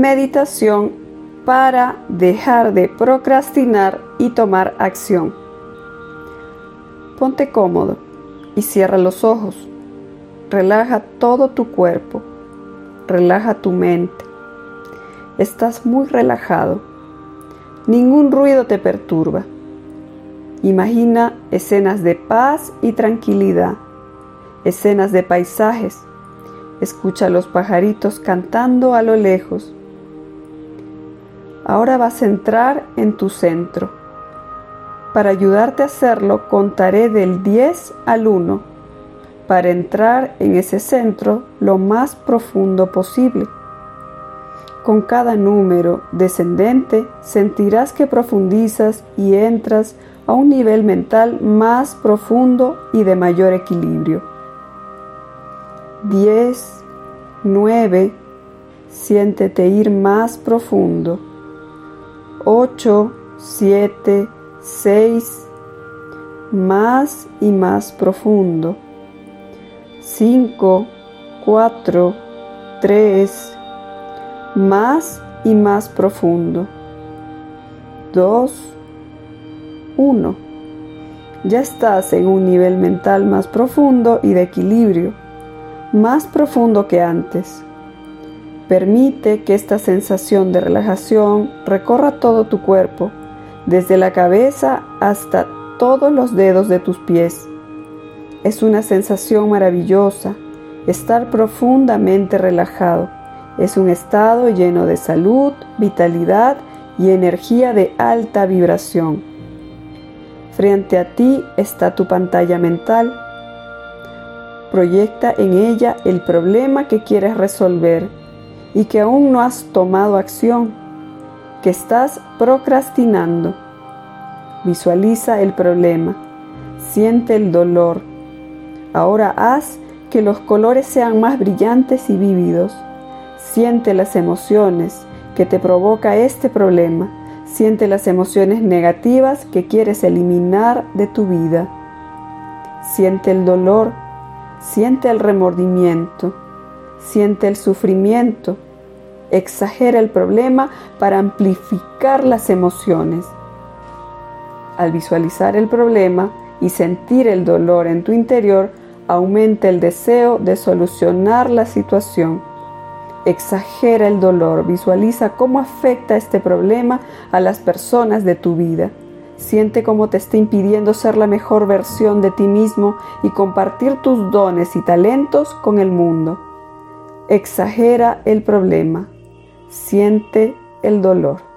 meditación para dejar de procrastinar y tomar acción. Ponte cómodo y cierra los ojos. Relaja todo tu cuerpo. Relaja tu mente. Estás muy relajado. Ningún ruido te perturba. Imagina escenas de paz y tranquilidad, escenas de paisajes. Escucha a los pajaritos cantando a lo lejos. Ahora vas a entrar en tu centro. Para ayudarte a hacerlo, contaré del 10 al 1 para entrar en ese centro lo más profundo posible. Con cada número descendente sentirás que profundizas y entras a un nivel mental más profundo y de mayor equilibrio. 10, 9, siéntete ir más profundo. 8, 7, 6, más y más profundo. 5, 4, 3, más y más profundo. 2, 1. Ya estás en un nivel mental más profundo y de equilibrio, más profundo que antes. Permite que esta sensación de relajación recorra todo tu cuerpo, desde la cabeza hasta todos los dedos de tus pies. Es una sensación maravillosa estar profundamente relajado. Es un estado lleno de salud, vitalidad y energía de alta vibración. Frente a ti está tu pantalla mental. Proyecta en ella el problema que quieres resolver y que aún no has tomado acción, que estás procrastinando. Visualiza el problema, siente el dolor. Ahora haz que los colores sean más brillantes y vívidos. Siente las emociones que te provoca este problema Siente las emociones negativas que quieres eliminar de tu vida. Siente el dolor, siente el remordimiento, siente el sufrimiento. Exagera el problema para amplificar las emociones. Al visualizar el problema y sentir el dolor en tu interior, aumenta el deseo de solucionar la situación Exagera el dolor, visualiza cómo afecta este problema a las personas de tu vida. Siente cómo te está impidiendo ser la mejor versión de ti mismo y compartir tus dones y talentos con el mundo. Exagera el problema. Siente el dolor.